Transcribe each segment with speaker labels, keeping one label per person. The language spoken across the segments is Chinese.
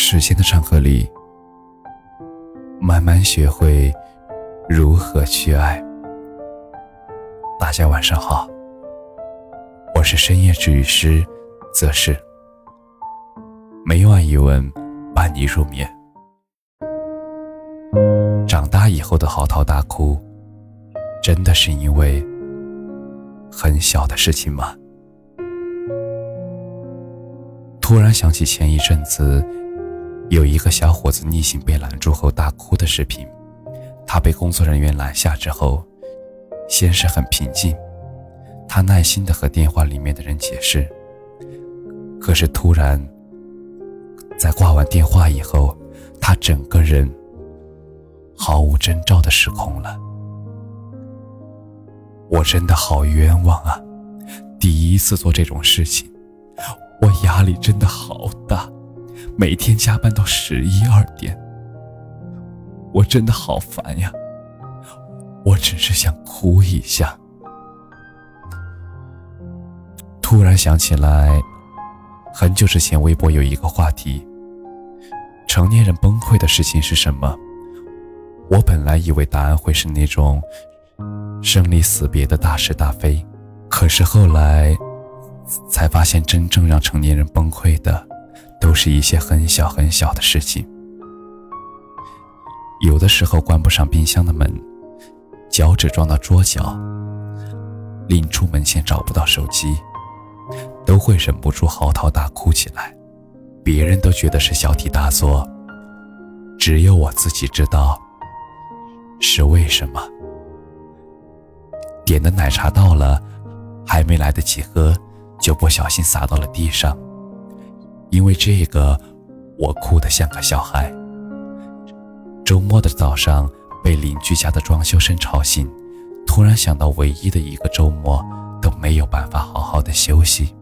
Speaker 1: 时间的长河里，慢慢学会如何去爱。大家晚上好，我是深夜治愈师则是每晚一文伴你入眠。长大以后的嚎啕大哭，真的是因为很小的事情吗？突然想起前一阵子。有一个小伙子逆行被拦住后大哭的视频，他被工作人员拦下之后，先是很平静，他耐心的和电话里面的人解释。可是突然，在挂完电话以后，他整个人毫无征兆的失控了。我真的好冤枉啊！第一次做这种事情，我压力真的好大。每天加班到十一二点，我真的好烦呀！我只是想哭一下。突然想起来，很久之前微博有一个话题：成年人崩溃的事情是什么？我本来以为答案会是那种生离死别的大是大非，可是后来才发现，真正让成年人崩溃的。都是一些很小很小的事情，有的时候关不上冰箱的门，脚趾撞到桌角，临出门前找不到手机，都会忍不住嚎啕大哭起来。别人都觉得是小题大做，只有我自己知道是为什么。点的奶茶到了，还没来得及喝，就不小心洒到了地上。因为这个，我哭得像个小孩。周末的早上被邻居家的装修声吵醒，突然想到唯一的一个周末都没有办法好好的休息，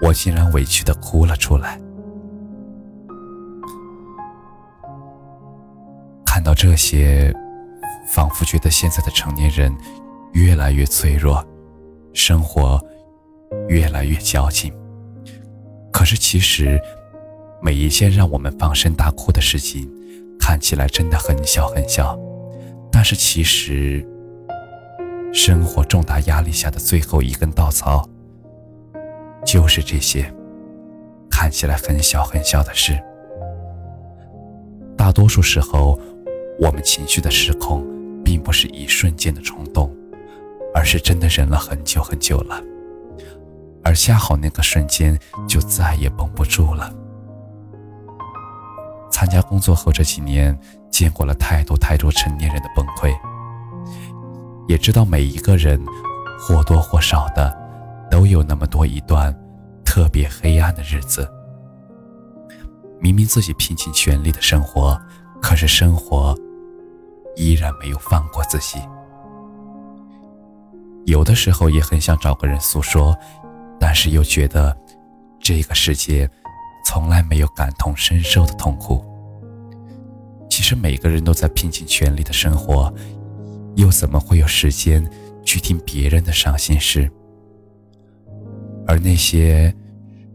Speaker 1: 我竟然委屈的哭了出来。看到这些，仿佛觉得现在的成年人越来越脆弱，生活越来越矫情。可是，其实每一件让我们放声大哭的事情，看起来真的很小很小，但是其实，生活重大压力下的最后一根稻草，就是这些看起来很小很小的事。大多数时候，我们情绪的失控，并不是一瞬间的冲动，而是真的忍了很久很久了。而恰好那个瞬间就再也绷不住了。参加工作后这几年，见过了太多太多成年人的崩溃，也知道每一个人或多或少的都有那么多一段特别黑暗的日子。明明自己拼尽全力的生活，可是生活依然没有放过自己。有的时候也很想找个人诉说。但是又觉得，这个世界从来没有感同身受的痛苦。其实每个人都在拼尽全力的生活，又怎么会有时间去听别人的伤心事？而那些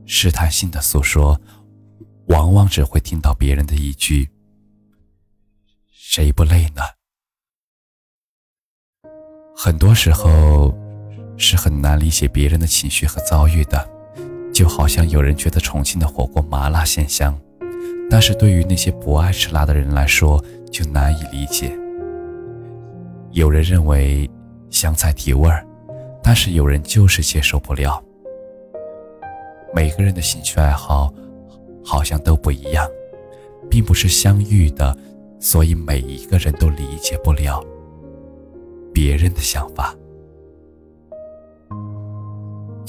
Speaker 1: 试探性的诉说，往往只会听到别人的一句：“谁不累呢？”很多时候。是很难理解别人的情绪和遭遇的，就好像有人觉得重庆的火锅麻辣鲜香，但是对于那些不爱吃辣的人来说就难以理解。有人认为香菜提味儿，但是有人就是接受不了。每个人的兴趣爱好好像都不一样，并不是相遇的，所以每一个人都理解不了别人的想法。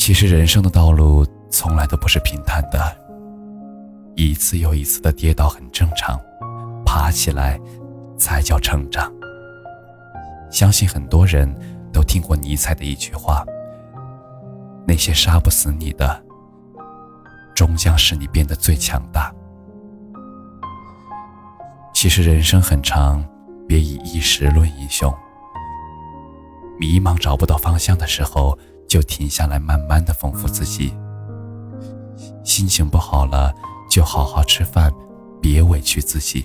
Speaker 1: 其实人生的道路从来都不是平坦的，一次又一次的跌倒很正常，爬起来才叫成长。相信很多人都听过尼采的一句话：“那些杀不死你的，终将使你变得最强大。”其实人生很长，别以一时论英雄。迷茫找不到方向的时候。就停下来，慢慢的丰富自己。心情不好了，就好好吃饭，别委屈自己。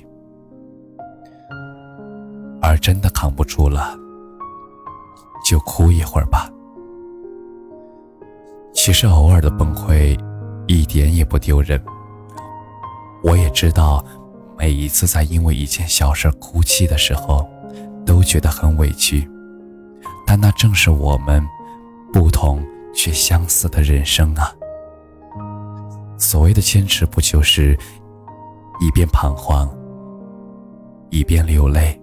Speaker 1: 而真的扛不住了，就哭一会儿吧。其实偶尔的崩溃，一点也不丢人。我也知道，每一次在因为一件小事哭泣的时候，都觉得很委屈。但那正是我们不同却相似的人生啊！所谓的坚持，不就是一边彷徨，一边流泪，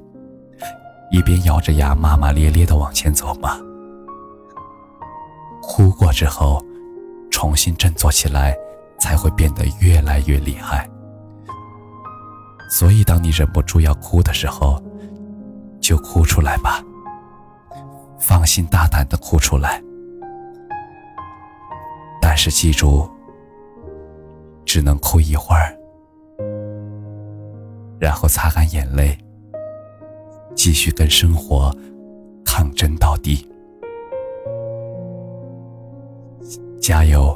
Speaker 1: 一边咬着牙骂骂咧咧的往前走吗？哭过之后，重新振作起来，才会变得越来越厉害。所以，当你忍不住要哭的时候，就哭出来吧，放心大胆的哭出来。但是记住，只能哭一会儿，然后擦干眼泪，继续跟生活抗争到底。加油！